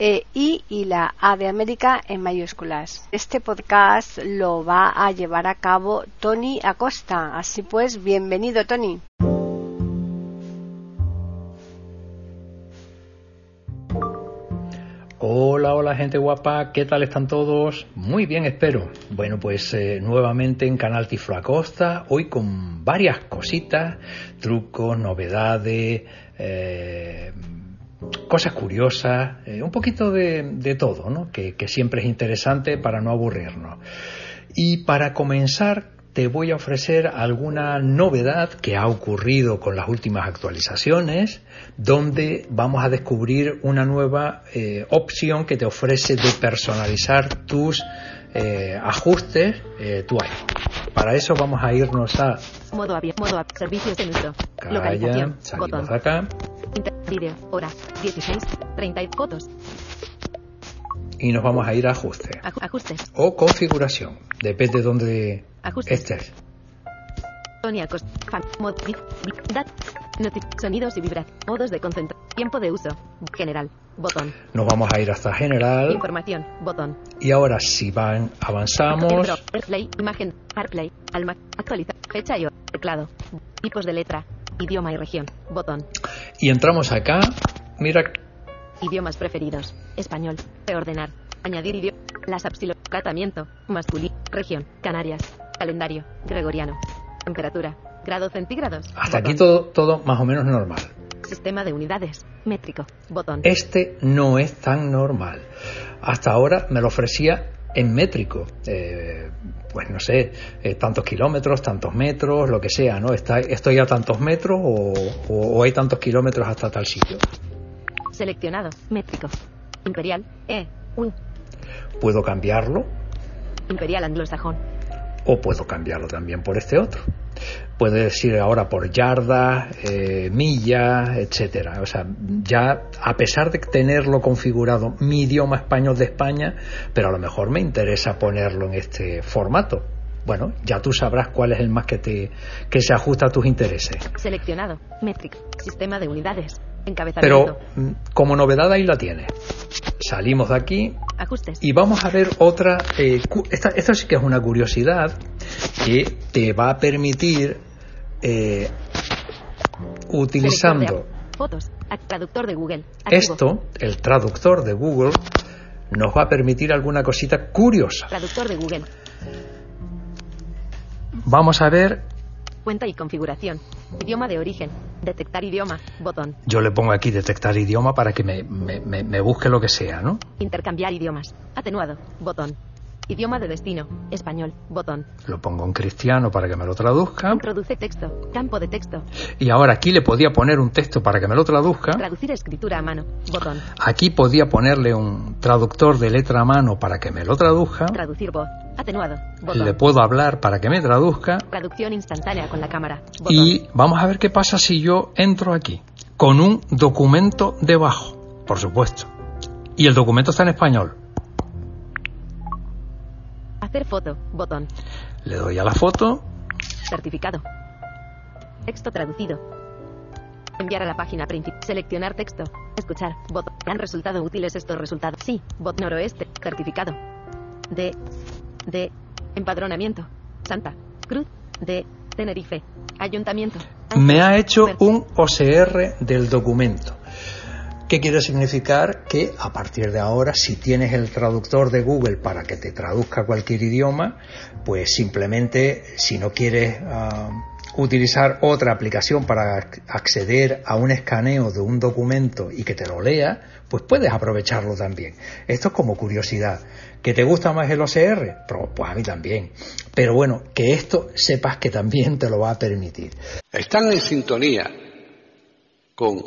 e I y la A de América en mayúsculas. Este podcast lo va a llevar a cabo Tony Acosta. Así pues, bienvenido Tony. Hola, hola gente guapa, ¿qué tal están todos? Muy bien, espero. Bueno, pues eh, nuevamente en Canal Tiflo Acosta, hoy con varias cositas, trucos, novedades, eh, cosas curiosas, eh, un poquito de, todo, ¿no? Que, que, siempre es interesante para no aburrirnos. Y para comenzar, te voy a ofrecer alguna novedad que ha ocurrido con las últimas actualizaciones, donde vamos a descubrir una nueva eh, opción que te ofrece de personalizar tus eh, ajustes, tu iPhone. Para eso vamos a irnos a modo abierto, modo servicios de uso, localización, salimos botón. acá Video, hora, 16, 30 fotos. Y nos vamos a ir a ajuste. ajustes. O configuración. Depende de dónde estés. Sonidos y vibración. Modos de concentración. Tiempo de uso. General. Botón. Nos vamos a ir hasta general. Información. Botón. Y ahora si van, avanzamos. Imagen. AirPlay. Alma. Actualizar. Fecha y Teclado. Tipos de letra. Idioma y región. Botón. Y entramos acá. Mira. Idiomas preferidos. Español. Reordenar. Añadir idioma. Las apsilon. Tratamiento. Masculino. Región. Canarias. Calendario. Gregoriano. Temperatura. Grados centígrados. Hasta aquí todo, todo más o menos normal. Sistema de unidades. Métrico. Botón. Este no es tan normal. Hasta ahora me lo ofrecía en métrico. Eh, pues no sé, eh, tantos kilómetros, tantos metros, lo que sea, ¿no? Está, ¿Estoy a tantos metros o, hay tantos kilómetros hasta tal sitio? Seleccionado, métrico. Imperial, E, U. ¿Puedo cambiarlo? Imperial anglosajón. O puedo cambiarlo también por este otro. Puede decir ahora por yardas, eh, millas, etcétera. O sea, ya a pesar de tenerlo configurado mi idioma español de España, pero a lo mejor me interesa ponerlo en este formato. Bueno, ya tú sabrás cuál es el más que te que se ajusta a tus intereses. Seleccionado, métrica, sistema de unidades, encabezamiento. Pero mm, como novedad ahí la tienes. Salimos de aquí Ajustes. y vamos a ver otra. Eh, esta, esta sí que es una curiosidad que te va a permitir eh, utilizando fotos, traductor de Google. Esto, el traductor de Google, nos va a permitir alguna cosita curiosa. Traductor de Google. Vamos a ver. Cuenta y configuración. Idioma de origen. Detectar idioma. Botón. Yo le pongo aquí detectar idioma para que me, me, me busque lo que sea, ¿no? Intercambiar idiomas. Atenuado. Botón. Idioma de destino. Español. Botón. Lo pongo en cristiano para que me lo traduzca. Introduce texto. Campo de texto. Y ahora aquí le podía poner un texto para que me lo traduzca. Traducir escritura a mano. Botón. Aquí podía ponerle un traductor de letra a mano para que me lo traduzca. Traducir voz. Atenuado. Botón. Le puedo hablar para que me traduzca. Traducción instantánea con la cámara. Botón. Y vamos a ver qué pasa si yo entro aquí. Con un documento debajo. Por supuesto. Y el documento está en español. Hacer foto. Botón. Le doy a la foto. Certificado. Texto traducido. Enviar a la página principal. Seleccionar texto. Escuchar. Botón. ¿Han resultado útiles estos resultados? Sí. Bot noroeste. Certificado. De. De. Empadronamiento. Santa. Cruz. De. Tenerife. Ayuntamiento. Me ha hecho un OCR del documento. ¿Qué quiere significar? Que a partir de ahora, si tienes el traductor de Google para que te traduzca cualquier idioma, pues simplemente, si no quieres uh, utilizar otra aplicación para acceder a un escaneo de un documento y que te lo lea, pues puedes aprovecharlo también. Esto es como curiosidad. ¿Que te gusta más el OCR? Pues a mí también. Pero bueno, que esto sepas que también te lo va a permitir. Están en sintonía con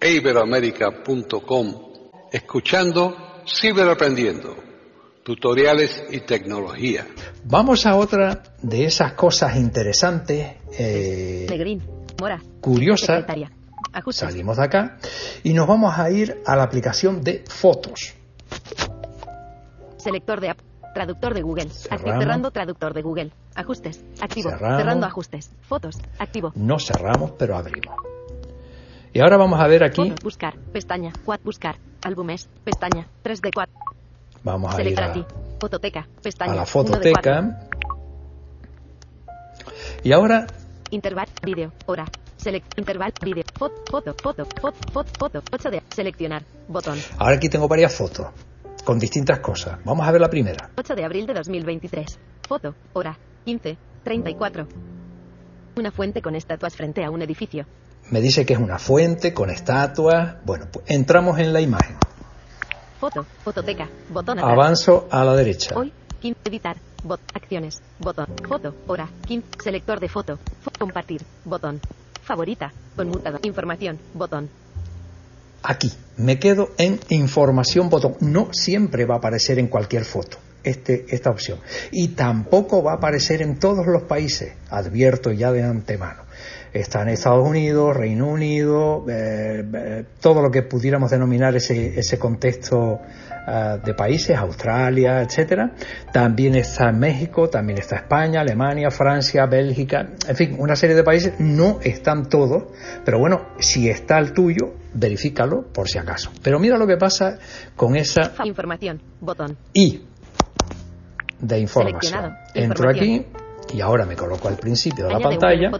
iberoamerica.com escuchando Ciberaprendiendo, tutoriales y tecnología. Vamos a otra de esas cosas interesantes, eh, curiosas. Salimos de acá y nos vamos a ir a la aplicación de fotos. Selector de Traductor de Google. Cerrando traductor de Google. Ajustes. Activo. Cerrando ajustes. Fotos. Activo. No cerramos, pero abrimos. Y ahora vamos a ver aquí. buscar. Pestaña. Quad. Buscar. Álbumes. Pestaña. 3 de 4. Vamos a ir a, fototeca. Pestaña. A la fototeca. Y ahora. Interval. Video. Hora. Select, interval, video, foto, foto, foto, foto, foto, foto, 8 de seleccionar, botón. Ahora aquí tengo varias fotos con distintas cosas. Vamos a ver la primera. 8 de abril de 2023. Foto, hora, 15, 34. Una fuente con estatuas frente a un edificio. Me dice que es una fuente con estatuas. Bueno, pues entramos en la imagen. Foto, fototeca, botón atrás. Avanzo a la derecha. Hoy, 15, editar, bot, acciones, botón, foto, hora, 15, selector de foto, compartir, botón, favorita, conmutado, información, botón. Aquí, me quedo en información botón. No siempre va a aparecer en cualquier foto este, esta opción. Y tampoco va a aparecer en todos los países, advierto ya de antemano. Está en Estados Unidos, Reino Unido, eh, eh, todo lo que pudiéramos denominar ese, ese contexto Ah, de países, Australia, etcétera. También está México, también está España, Alemania, Francia, Bélgica, en fin, una serie de países. No están todos, pero bueno, si está el tuyo, verifícalo por si acaso. Pero mira lo que pasa con esa información, botón y de información. Entro aquí y ahora me coloco al principio de la pantalla.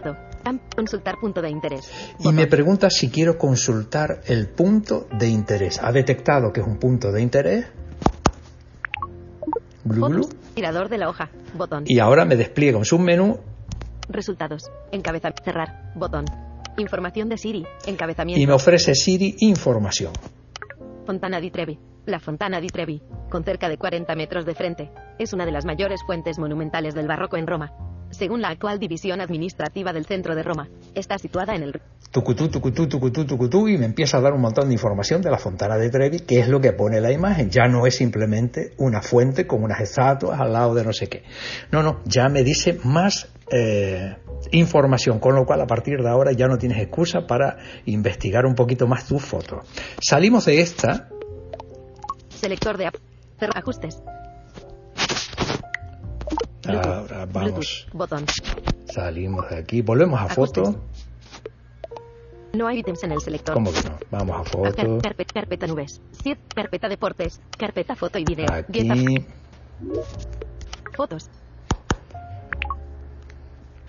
Consultar punto de interés. Y me pregunta si quiero consultar el punto de interés. Ha detectado que es un punto de interés. Tirador de la hoja. Botón. Y ahora me despliega un submenú. Resultados. Encabezar. Cerrar. Botón. Información de Siri. Encabezamiento. Y me ofrece Siri información. Fontana di Trevi. La Fontana di Trevi, con cerca de 40 metros de frente, es una de las mayores fuentes monumentales del barroco en Roma según la actual división administrativa del centro de Roma. Está situada en el... Tucutú, tucutú, tucutú, tucutú, y me empieza a dar un montón de información de la Fontana de Trevi, que es lo que pone la imagen. Ya no es simplemente una fuente con unas estatuas al lado de no sé qué. No, no, ya me dice más eh, información, con lo cual a partir de ahora ya no tienes excusa para investigar un poquito más tu foto. Salimos de esta. Selector de ajustes. Ahora vamos. Salimos de aquí. Volvemos a foto. No hay ítems en el selector. ¿Cómo que no? Vamos a foto. carpeta nubes. carpeta deportes. Carpeta foto y video. Aquí. Fotos.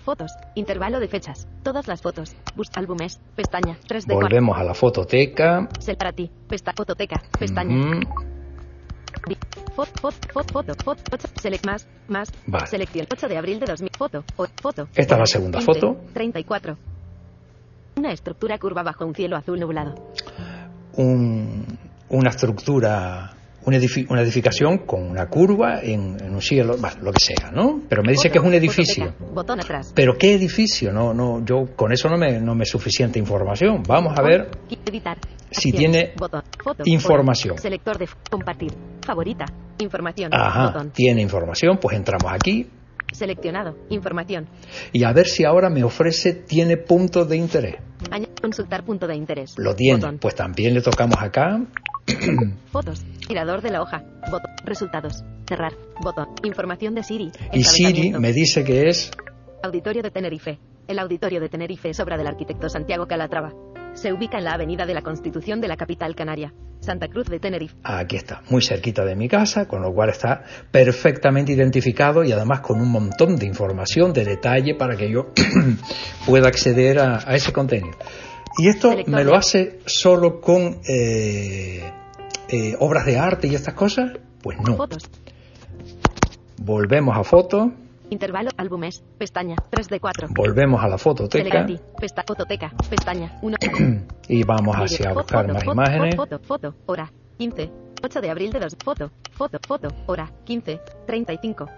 Fotos. Intervalo de fechas. Todas las fotos. Bus álbumes. Pestaña. 3 de Volvemos a la fototeca. Sel para ti. Pesta fototeca. Pestaña. Foto, foto, foto, foto, foto, select más, más, selección 8 de abril de 2000, foto, foto. Esta es la segunda foto. 34. Una estructura curva bajo un cielo azul nublado. Un, una estructura una, edificación con una curva en, un cielo, bueno, lo que sea, ¿no? Pero me dice que es un edificio. Botón atrás. Pero ¿qué edificio? No, no, yo con eso no me, no me es suficiente información. Vamos a ver si tiene información. Selector de compartir. Favorita. Información. Ajá, tiene información, pues entramos aquí. Seleccionado. Información. Y a ver si ahora me ofrece, tiene puntos de interés. Consultar punto de interés. Lo tiene. Pues también le tocamos acá. Fotos. Tirador de la hoja. Botón. Resultados. Cerrar. Botón. Información de Siri. Y Siri me dice que es. Auditorio de Tenerife. El Auditorio de Tenerife es obra del arquitecto Santiago Calatrava. Se ubica en la Avenida de la Constitución de la capital canaria, Santa Cruz de Tenerife. Aquí está, muy cerquita de mi casa, con lo cual está perfectamente identificado y además con un montón de información, de detalle para que yo pueda acceder a, ese contenido. Y esto me lo hace solo con eh, eh, obras de arte y estas cosas. Pues no. Fotos. Volvemos a fotos. Intervalo. Álbumes. Pestaña. 3 de 4. Volvemos a la fototeca. Pesta, fototeca. Pestaña. 1. y vamos hacia buscar más imágenes. Foto, foto, hora. 15. 8 de abril de 2. Foto, foto, foto, hora. 15. 35.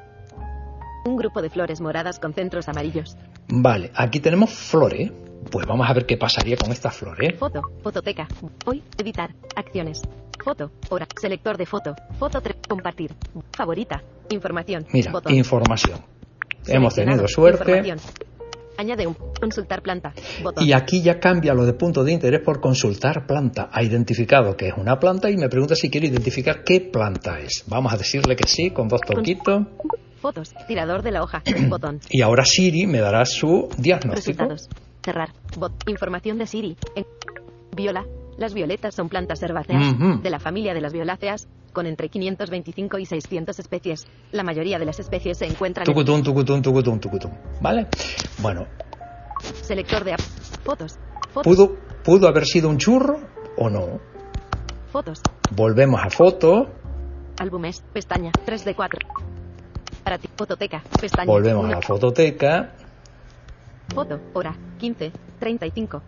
Un grupo de flores moradas con centros amarillos. Vale, aquí tenemos flores. Pues vamos a ver qué pasaría con estas flores. Foto, fototeca. Hoy, editar. Acciones. Foto, hora. Selector de foto. Foto 3. Compartir. Favorita. Información. Mira, Botón. información. Hemos tenido suerte. Añade un. Consultar planta. Botón. Y aquí ya cambia lo de punto de interés por consultar planta. Ha identificado que es una planta y me pregunta si quiere identificar qué planta es. Vamos a decirle que sí, con dos toquitos. Fotos. Tirador de la hoja. Botón. Y ahora Siri me dará su diagnóstico. Resultados. Cerrar. Bot. Información de Siri. En- Viola. Las violetas son plantas herbáceas Ujú. de la familia de las violáceas, con entre 525 y 600 especies. La mayoría de las especies se encuentran en Tucutún, tucutún, tucutún, tucutún. ¿Vale? Bueno, selector de fotos. Fotos. ¿pudo, ¿pudo haber sido un churro o no? Fotos. Volvemos a foto. Álbumes. Pestaña. 3 de 4. Para ti. Fototeca. Pestaña. Volvemos a Uno. la fototeca. Foto. Hora. 15. 35.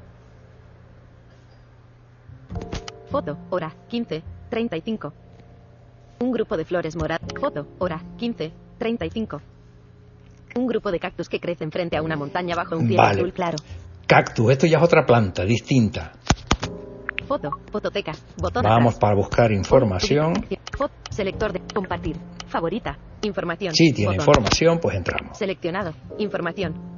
Foto. Hora. 15. 35. Un grupo de flores moradas. Foto. Hora. 15. 35. Un grupo de cactus que crecen frente a una montaña bajo un cielo Vale. azul claro. Cactus, esto ya es otra planta distinta. Foto. Fototeca. Botón Vamos atrás. para buscar información. Foto. Selector de compartir. Favorita. Información. Si tiene Botón. información, pues entramos. Seleccionado. Información.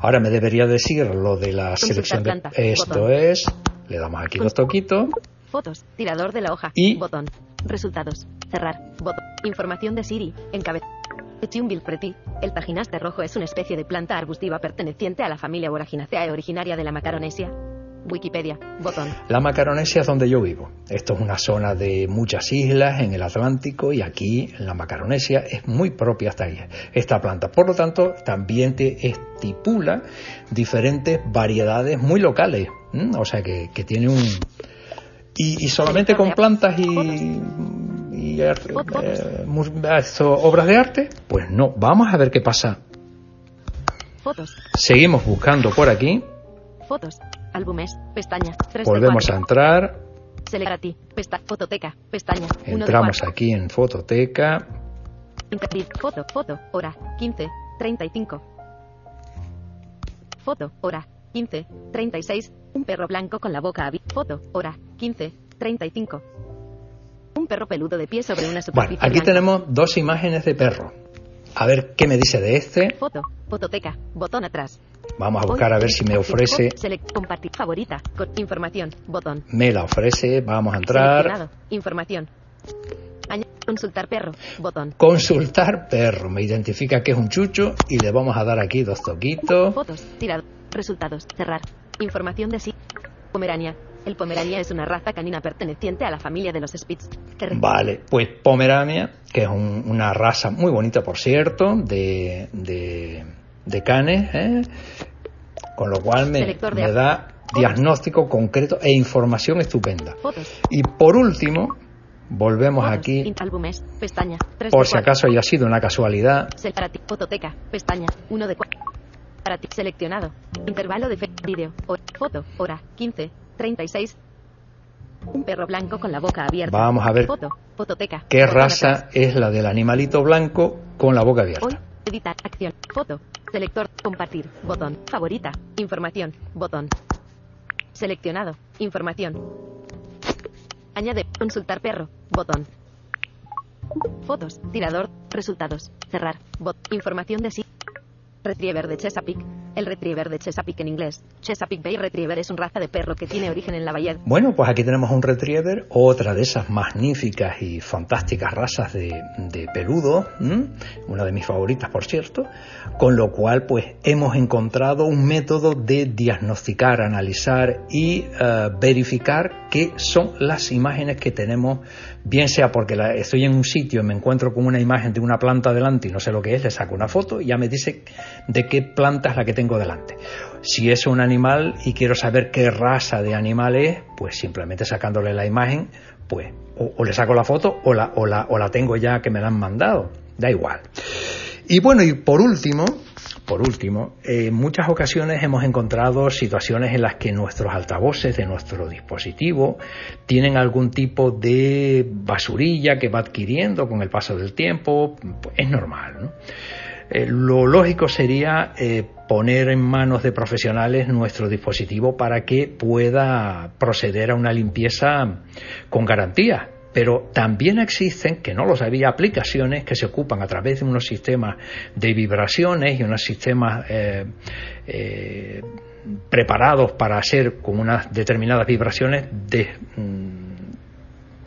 Ahora me debería decir lo de la selección de... planta. Esto Botón. es... Le damos aquí dos toquitos. Fotos. Tirador de la hoja. Y- Botón. Resultados. Cerrar. Botón. Información de Siri. Encabezado. Pretty. El tajinaste rojo es una especie de planta arbustiva perteneciente a la familia Boraginaceae originaria de la Macaronesia. Wikipedia. Botón. La Macaronesia es donde yo vivo. Esto es una zona de muchas islas en el Atlántico y aquí en la Macaronesia es muy propia esta, esta planta. Por lo tanto, también te estipula diferentes variedades muy locales. O sea que, que tiene un... Y, y solamente con plantas y, eh, obras de arte, pues no. Vamos a ver qué pasa. Fotos. Seguimos buscando por aquí. Fotos. Álbumes. Pestaña. 3 Volvemos a entrar. Select a ti. Pesta. Fototeca. Pestaña. 1 de Entramos 4. aquí en fototeca. Foto. Foto. Hora. 15. 35. Foto. Hora. 15. 36. Un perro blanco con la boca abierta. Foto. Hora. 15. 35. Un perro peludo de pie sobre una Bueno, superficie aquí blanca. tenemos dos imágenes de perro. A ver qué me dice de este. Foto. Fototeca. Botón atrás. Vamos a buscar a ver si me ofrece. Compartir. Favorita. Información. Botón. Me la ofrece. Vamos a entrar. Información. Consultar perro. Botón. Consultar perro. Me identifica que es un chucho y le vamos a dar aquí dos toquitos. Fotos. Tirado. Resultados. Cerrar. Información de sí. Pomerania. El Pomerania es una raza canina perteneciente a la familia de los Spitz. Vale, pues Pomerania, que es un- una raza muy bonita, por cierto, de, de, de canes, ¿eh? Con lo cual me, da diagnóstico concreto e información estupenda. Y por último, volvemos aquí, In- álbumes. Pestaña. 3 por si 4. acaso haya sido una casualidad, Sel- para ti. Fototeca. Pestaña. 1 de 4. Para ti. Seleccionado. Intervalo de. Vídeo. O- foto. Hora. 15. 36. Un perro blanco con la boca abierta. Vamos a ver Foto. Fototeca. qué raza es la del animalito blanco con la boca Hoy. Editar. Acción. Foto. Selector. Compartir. Botón. Favorita. Información. Botón. Seleccionado. Información. Añade. Consultar perro. Botón. Fotos. Tirador. Resultados. Cerrar. Bot. Información de sí. Retriever de Chesapeake. El Retriever de Chesapeake en inglés. Chesapeake Bay Retriever es un raza de perro que tiene origen en la bahía. Bueno, pues aquí tenemos un retriever, otra de esas magníficas y fantásticas razas de, de peludo, ¿m? una de mis favoritas, por cierto, con lo cual pues hemos encontrado un método de diagnosticar, analizar y eh, verificar qué son las imágenes que tenemos, bien sea porque la- estoy en un sitio y me encuentro con una imagen de una planta delante y no sé lo que es, le saco una foto y ya me dice de qué planta es la que tengo delante. Si es un animal y quiero saber qué raza de animal es, pues simplemente sacándole la imagen, pues o, le saco la foto o la, o, la, o la tengo ya que me la han mandado. Da igual. Y bueno, y por último, por último, en muchas ocasiones hemos encontrado situaciones en las que nuestros altavoces de nuestro dispositivo tienen algún tipo de basurilla que va adquiriendo con el paso del tiempo. Es normal, ¿no? Eh, lo lógico sería eh, poner en manos de profesionales nuestro dispositivo para que pueda proceder a una limpieza con garantía. Pero también existen, que no lo sabía, aplicaciones que se ocupan a través de unos sistemas de vibraciones y unos sistemas eh, preparados para hacer con unas determinadas vibraciones de mm,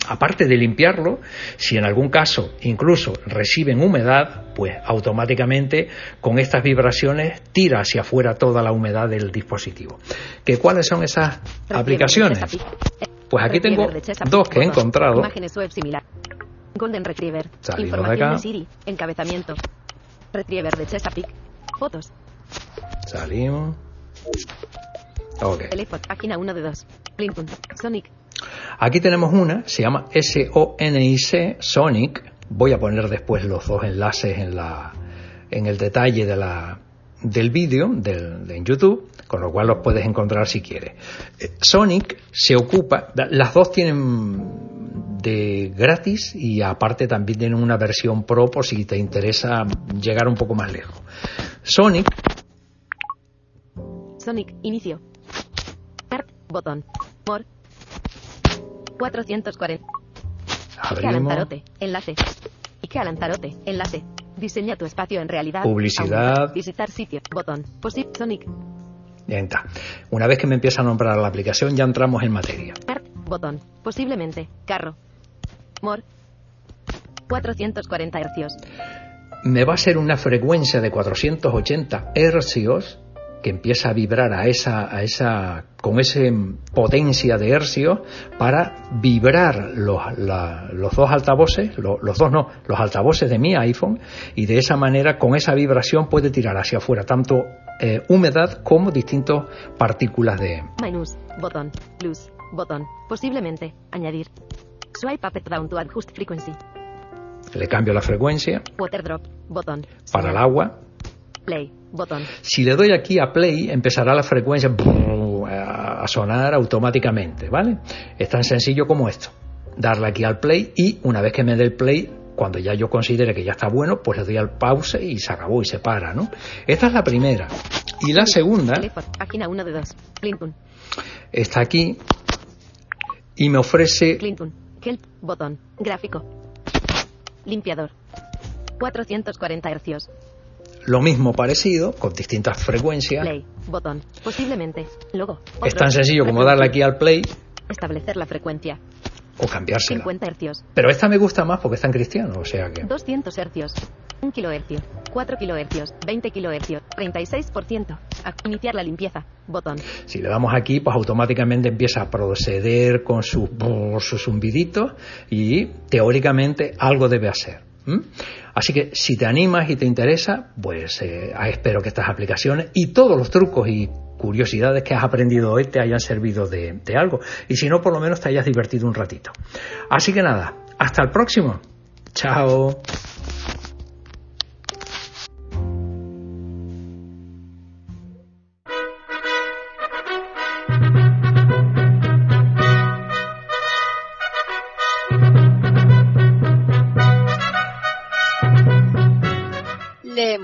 aparte de limpiarlo, si en algún caso incluso reciben humedad, pues automáticamente con estas vibraciones tira hacia afuera toda la humedad del dispositivo. ¿Que ¿Cuáles son esas aplicaciones? Pues aquí tengo dos que he encontrado. Golden Retriever. Información de, Siri. Encabezamiento. Retriever de Chesapeake. Fotos. Salimos. Ok. Teléfono. Página 1 de 2. Sonic. Aquí tenemos una, se llama S-O-N-I-C, Sonic. Voy a poner después los dos enlaces en, el detalle del vídeo de, en YouTube, con lo cual los puedes encontrar si quieres. Eh, Sonic se ocupa, las dos tienen de gratis y aparte también tienen una versión pro por si te interesa llegar un poco más lejos. Sonic. Sonic, inicio. Botón. More, 440. Ike Lanzarote, enlace. Ike Lanzarote, enlace. Diseña tu espacio en realidad. Publicidad. visitar sitio. Botón. Posit Sonic. Ya está. Una vez que me empieza a nombrar la aplicación, ya entramos en materia. Art, botón. Posiblemente. Carro. More. 440 hercios. Me va a ser una frecuencia de 480 hercios que empieza a vibrar a esa, a esa, con esa potencia de hercios para vibrar los, los dos altavoces, los, dos no, los altavoces de mi iPhone y de esa manera con esa vibración puede tirar hacia afuera tanto eh, humedad como distintas partículas de... Minus, botón, plus, botón, posiblemente, añadir. Swipe up down to adjust frequency. Le cambio la frecuencia. Water drop, botón. Para el agua. Play, botón. Si le doy aquí a play, empezará la frecuencia a sonar automáticamente, ¿vale? Es tan sencillo como esto. Darle aquí al play y una vez que me dé el play, cuando ya yo considere que ya está bueno, pues le doy al pause y se acabó y se para, ¿no? Esta es la primera. Y la segunda... Página 1 de 2. Clinton. Está aquí y me ofrece... Clinton. Kelp. Botón. Gráfico. Limpiador. 440 hercios. Lo mismo parecido, con distintas frecuencias. Play, botón, posiblemente, logo. es tan sencillo como darle aquí al play. Establecer la frecuencia. O cambiársela. 50 hercios. Pero esta me gusta más porque está en cristiano, o sea que... 200 hercios. 1 kilohercio. 4 kilohercios. 20 kilohercios. 36%. iniciar la limpieza. Botón. Si le damos aquí, pues automáticamente empieza a proceder con sus su zumbiditos y teóricamente algo debe hacer. Así que si te animas y te interesa, pues eh, espero que estas aplicaciones y todos los trucos y curiosidades que has aprendido hoy te hayan servido de, de algo. Y si no, por lo menos te hayas divertido un ratito. Así que nada, hasta el próximo. Chao.